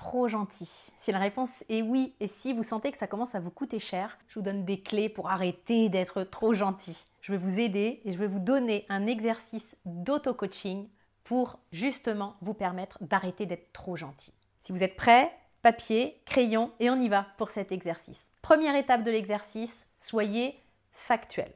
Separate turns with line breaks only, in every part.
trop gentil Si la réponse est oui et si vous sentez que ça commence à vous coûter cher, je vous donne des clés pour arrêter d'être trop gentil. Je vais vous aider et je vais vous donner un exercice d'auto-coaching pour justement vous permettre d'arrêter d'être trop gentil. Si vous êtes prêts, papier, crayon et on y va pour cet exercice. Première étape de l'exercice, soyez factuel.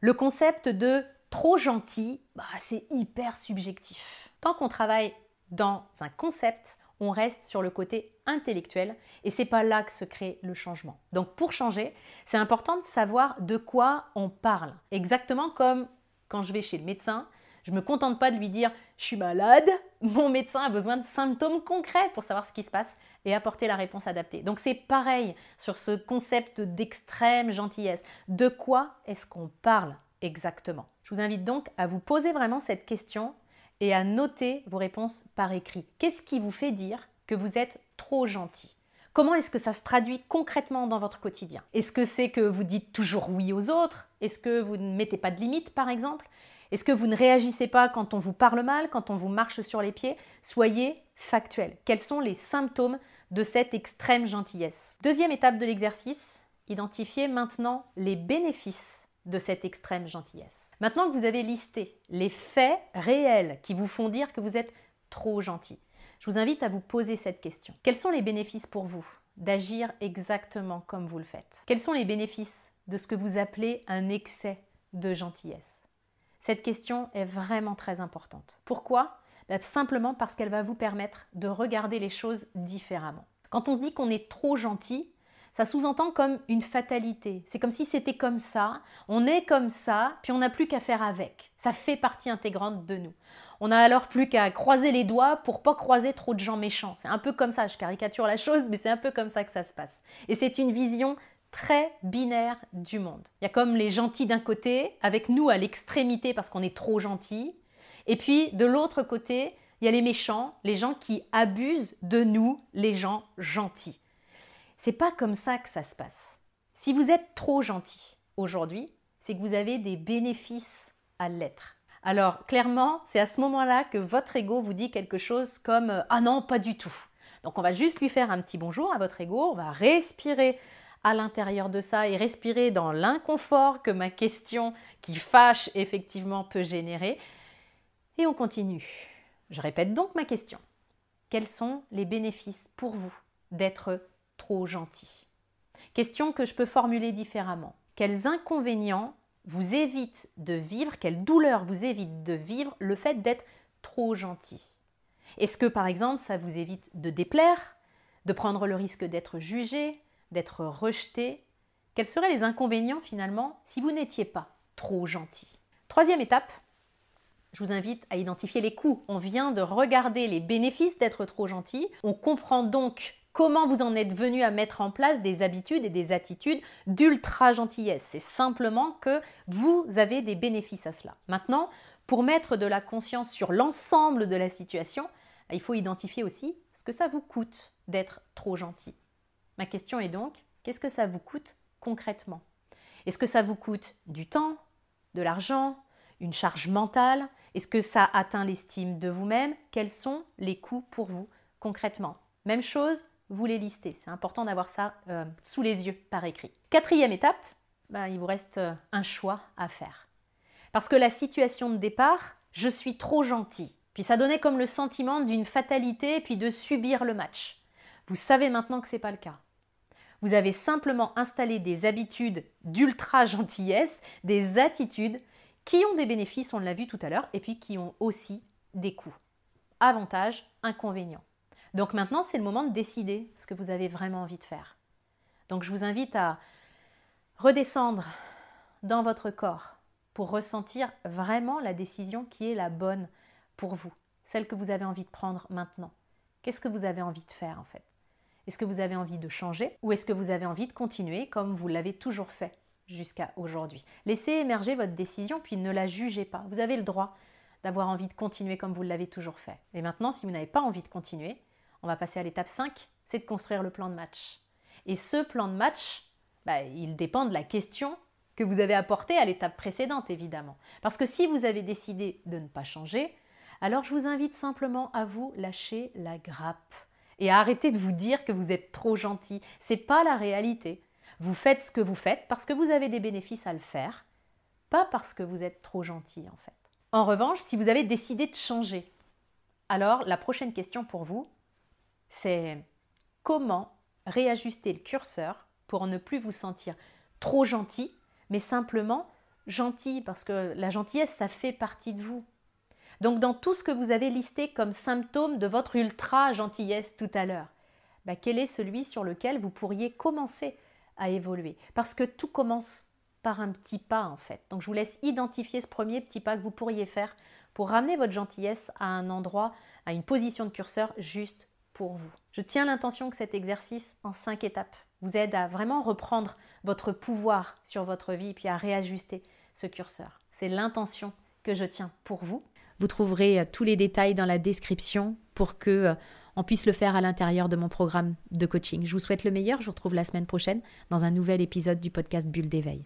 Le concept de trop gentil, bah, c'est hyper subjectif. Tant qu'on travaille dans un concept, on reste sur le côté intellectuel et c'est pas là que se crée le changement. Donc pour changer, c'est important de savoir de quoi on parle. Exactement comme quand je vais chez le médecin, je me contente pas de lui dire je suis malade, mon médecin a besoin de symptômes concrets pour savoir ce qui se passe et apporter la réponse adaptée. Donc c'est pareil sur ce concept d'extrême gentillesse. De quoi est-ce qu'on parle exactement? Je vous invite donc à vous poser vraiment cette question et à noter vos réponses par écrit. Qu'est-ce qui vous fait dire que vous êtes trop gentil? Comment est-ce que ça se traduit concrètement dans votre quotidien? Est-ce que c'est que vous dites toujours oui aux autres? Est-ce que vous ne mettez pas de limites par exemple? Est-ce que vous ne réagissez pas quand on vous parle mal, quand on vous marche sur les pieds? Soyez factuel. Quels sont les symptômes de cette extrême gentillesse? Deuxième étape de l'exercice, identifiez maintenant les bénéfices de cette extrême gentillesse. Maintenant que vous avez listé les faits réels qui vous font dire que vous êtes trop gentil, je vous invite à vous poser cette question. Quels sont les bénéfices pour vous d'agir exactement comme vous le faites? Quels sont les bénéfices de ce que vous appelez un excès de gentillesse? Cette question est vraiment très importante. Pourquoi? Ben, Simplement parce qu'elle va vous permettre de regarder les choses différemment. Quand on se dit qu'on est trop gentil, ça sous-entend comme une fatalité. C'est comme si c'était comme ça, on est comme ça, puis on n'a plus qu'à faire avec. Ça fait partie intégrante de nous. On n'a alors plus qu'à croiser les doigts pour pas croiser trop de gens méchants. C'est un peu comme ça, je caricature la chose, mais c'est un peu comme ça que ça se passe. Et c'est une vision très binaire du monde. Il y a comme les gentils d'un côté, avec nous à l'extrémité parce qu'on est trop gentil, et puis de l'autre côté, il y a les méchants, les gens qui abusent de nous, les gens gentils. C'est pas comme ça que ça se passe. Si vous êtes trop gentil aujourd'hui, c'est que vous avez des bénéfices à l'être. Alors clairement, c'est à ce moment-là que votre ego vous dit quelque chose comme euh, ah non, pas du tout. Donc on va juste lui faire un petit bonjour à votre ego, on va respirer à l'intérieur de ça et respirer dans l'inconfort que ma question qui fâche effectivement peut générer. Et on continue. Je répète donc ma question. Quels sont les bénéfices pour vous d'être trop gentil Question que je peux formuler différemment. Quels inconvénients vous évitent de vivre, quelle douleur vous évite de vivre le fait d'être trop gentil? Est-ce que par exemple ça vous évite de déplaire, de prendre le risque d'être jugé, d'être rejeté? Quels seraient les inconvénients finalement si vous n'étiez pas trop gentil? Troisième étape, je vous invite à identifier les coûts. On vient de regarder les bénéfices d'être trop gentil. On comprend donc Comment vous en êtes venu à mettre en place des habitudes et des attitudes d'ultra gentillesse? C'est simplement que vous avez des bénéfices à cela. Maintenant, pour mettre de la conscience sur l'ensemble de la situation, il faut identifier aussi ce que ça vous coûte d'être trop gentil. Ma question est donc, qu'est-ce que ça vous coûte concrètement? Est-ce que ça vous coûte du temps, de l'argent, une charge mentale? Est-ce que ça atteint l'estime de vous-même? Quels sont les coûts pour vous concrètement? Même chose vous les listez. C'est important d'avoir ça euh, sous les yeux par écrit. Quatrième étape, ben, il vous reste euh, un choix à faire. Parce que la situation de départ, je suis trop gentil. Puis ça donnait comme le sentiment d'une fatalité puis de subir le match. Vous savez maintenant que ce n'est pas le cas. Vous avez simplement installé des habitudes d'ultra gentillesse, des attitudes qui ont des bénéfices, on l'a vu tout à l'heure, et puis qui ont aussi des coûts. Avantages, inconvénients. Donc maintenant, c'est le moment de décider ce que vous avez vraiment envie de faire. Donc je vous invite à redescendre dans votre corps pour ressentir vraiment la décision qui est la bonne pour vous, celle que vous avez envie de prendre maintenant. Qu'est-ce que vous avez envie de faire en fait? Est-ce que vous avez envie de changer ou est-ce que vous avez envie de continuer comme vous l'avez toujours fait jusqu'à aujourd'hui? Laissez émerger votre décision puis ne la jugez pas. Vous avez le droit d'avoir envie de continuer comme vous l'avez toujours fait. Et maintenant, si vous n'avez pas envie de continuer, on va passer à l'étape 5, c'est de construire le plan de match. Et ce plan de match, bah, il dépend de la question que vous avez apportée à l'étape précédente, évidemment. Parce que si vous avez décidé de ne pas changer, alors je vous invite simplement à vous lâcher la grappe et à arrêter de vous dire que vous êtes trop gentil. C'est pas la réalité. Vous faites ce que vous faites parce que vous avez des bénéfices à le faire, pas parce que vous êtes trop gentil en fait. En revanche, si vous avez décidé de changer, alors la prochaine question pour vous, c'est comment réajuster le curseur pour ne plus vous sentir trop gentil, mais simplement gentil, parce que la gentillesse, ça fait partie de vous. Donc dans tout ce que vous avez listé comme symptôme de votre ultra gentillesse tout à l'heure, bah, quel est celui sur lequel vous pourriez commencer à évoluer? Parce que tout commence par un petit pas en fait. Donc je vous laisse identifier ce premier petit pas que vous pourriez faire pour ramener votre gentillesse à un endroit, à une position de curseur juste pour vous. Je tiens l'intention que cet exercice en cinq étapes vous aide à vraiment reprendre votre pouvoir sur votre vie et puis à réajuster ce curseur. C'est l'intention que je tiens pour vous. Vous trouverez euh, tous les détails dans la description pour que euh, on puisse le faire à l'intérieur de mon programme de coaching. Je vous souhaite le meilleur. Je vous retrouve la semaine prochaine dans un nouvel épisode du podcast Bulle d'éveil.